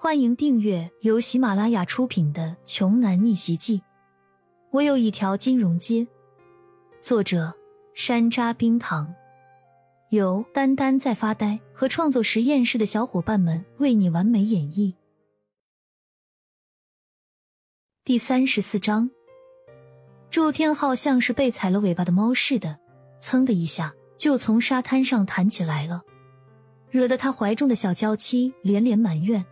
欢迎订阅由喜马拉雅出品的《穷男逆袭记》。我有一条金融街，作者山楂冰糖，由丹丹在发呆和创作实验室的小伙伴们为你完美演绎。第三十四章，祝天浩像是被踩了尾巴的猫似的，噌的一下就从沙滩上弹起来了，惹得他怀中的小娇妻连连埋怨。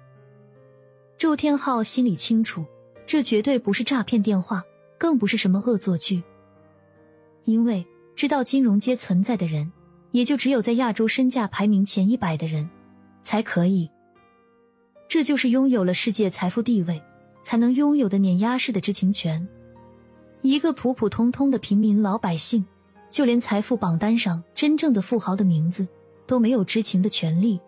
祝天浩心里清楚，这绝对不是诈骗电话，更不是什么恶作剧。因为知道金融街存在的人，也就只有在亚洲身价排名前一百的人才可以。这就是拥有了世界财富地位，才能拥有的碾压式的知情权。一个普普通通的平民老百姓，就连财富榜单上真正的富豪的名字都没有知情的权利。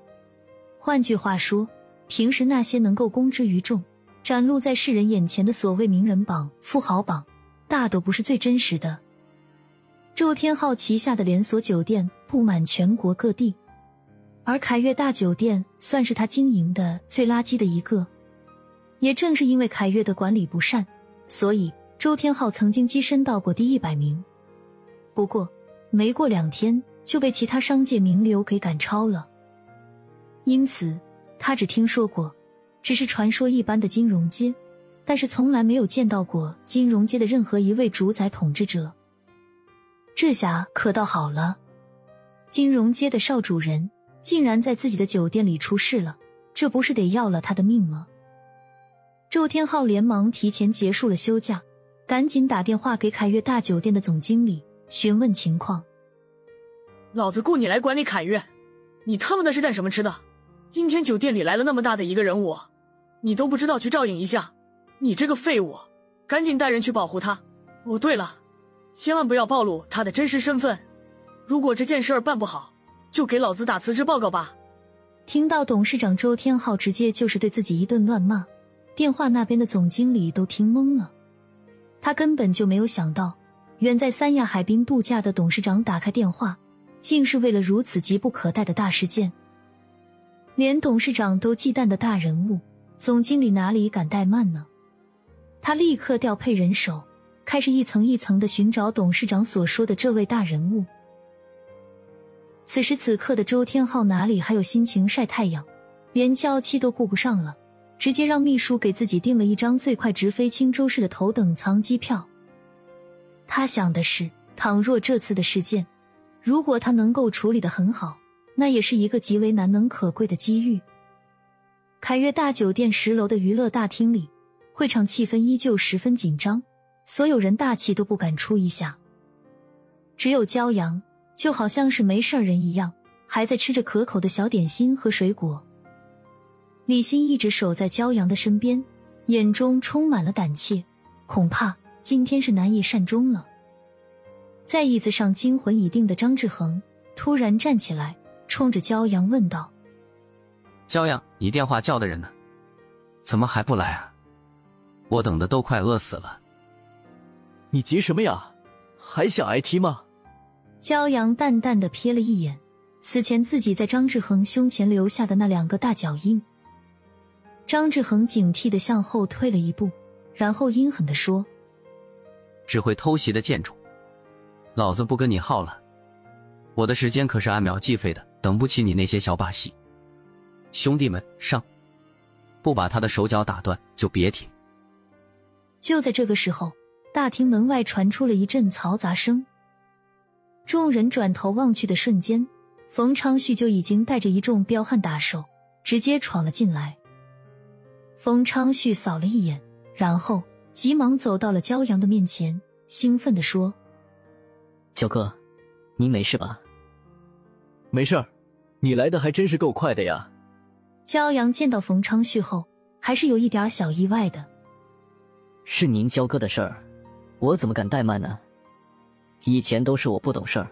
换句话说。平时那些能够公之于众、展露在世人眼前的所谓名人榜、富豪榜，大都不是最真实的。周天浩旗下的连锁酒店布满全国各地，而凯悦大酒店算是他经营的最垃圾的一个。也正是因为凯悦的管理不善，所以周天浩曾经跻身到过第一百名。不过没过两天就被其他商界名流给赶超了，因此。他只听说过，只是传说一般的金融街，但是从来没有见到过金融街的任何一位主宰统治者。这下可倒好了，金融街的少主人竟然在自己的酒店里出事了，这不是得要了他的命吗？周天浩连忙提前结束了休假，赶紧打电话给凯悦大酒店的总经理询问情况。老子雇你来管理凯悦，你他妈的是干什么吃的？今天酒店里来了那么大的一个人物，你都不知道去照应一下，你这个废物，赶紧带人去保护他。哦，对了，千万不要暴露他的真实身份。如果这件事儿办不好，就给老子打辞职报告吧。听到董事长周天浩直接就是对自己一顿乱骂，电话那边的总经理都听懵了。他根本就没有想到，远在三亚海滨度假的董事长打开电话，竟是为了如此急不可待的大事件。连董事长都忌惮的大人物，总经理哪里敢怠慢呢？他立刻调配人手，开始一层一层的寻找董事长所说的这位大人物。此时此刻的周天浩哪里还有心情晒太阳，连娇妻都顾不上了，直接让秘书给自己订了一张最快直飞青州市的头等舱机票。他想的是，倘若这次的事件，如果他能够处理的很好。那也是一个极为难能可贵的机遇。凯悦大酒店十楼的娱乐大厅里，会场气氛依旧十分紧张，所有人大气都不敢出一下。只有骄阳，就好像是没事人一样，还在吃着可口的小点心和水果。李欣一直守在骄阳的身边，眼中充满了胆怯，恐怕今天是难以善终了。在椅子上惊魂已定的张志恒突然站起来。冲着骄阳问道：“骄阳，你电话叫的人呢？怎么还不来啊？我等的都快饿死了。你急什么呀？还想挨踢吗？”骄阳淡淡的瞥了一眼此前自己在张志恒胸前留下的那两个大脚印。张志恒警惕的向后退了一步，然后阴狠的说：“只会偷袭的贱种，老子不跟你耗了。我的时间可是按秒计费的。”等不起你那些小把戏，兄弟们上！不把他的手脚打断，就别停。就在这个时候，大厅门外传出了一阵嘈杂声。众人转头望去的瞬间，冯昌旭就已经带着一众彪悍打手直接闯了进来。冯昌旭扫了一眼，然后急忙走到了骄阳的面前，兴奋地说：“小哥，您没事吧？”没事儿，你来的还真是够快的呀。骄阳见到冯昌旭后，还是有一点小意外的。是您焦哥的事儿，我怎么敢怠慢呢？以前都是我不懂事儿，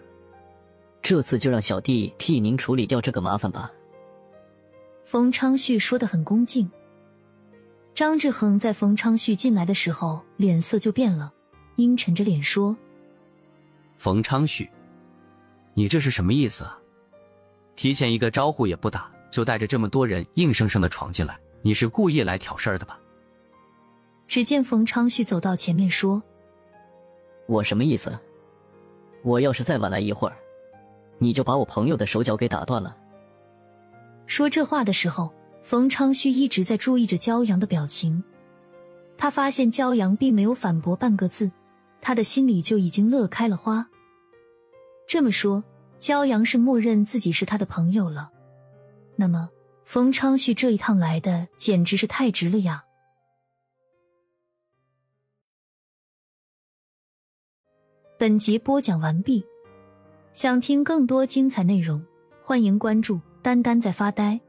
这次就让小弟替您处理掉这个麻烦吧。冯昌旭说的很恭敬。张志恒在冯昌旭进来的时候，脸色就变了，阴沉着脸说：“冯昌旭，你这是什么意思啊？”提前一个招呼也不打，就带着这么多人硬生生的闯进来，你是故意来挑事儿的吧？只见冯昌旭走到前面说：“我什么意思？我要是再晚来一会儿，你就把我朋友的手脚给打断了。”说这话的时候，冯昌旭一直在注意着骄阳的表情。他发现骄阳并没有反驳半个字，他的心里就已经乐开了花。这么说，骄阳是默认自己是他的朋友了。那么，冯昌旭这一趟来的简直是太值了呀！本集播讲完毕，想听更多精彩内容，欢迎关注“丹丹在发呆”。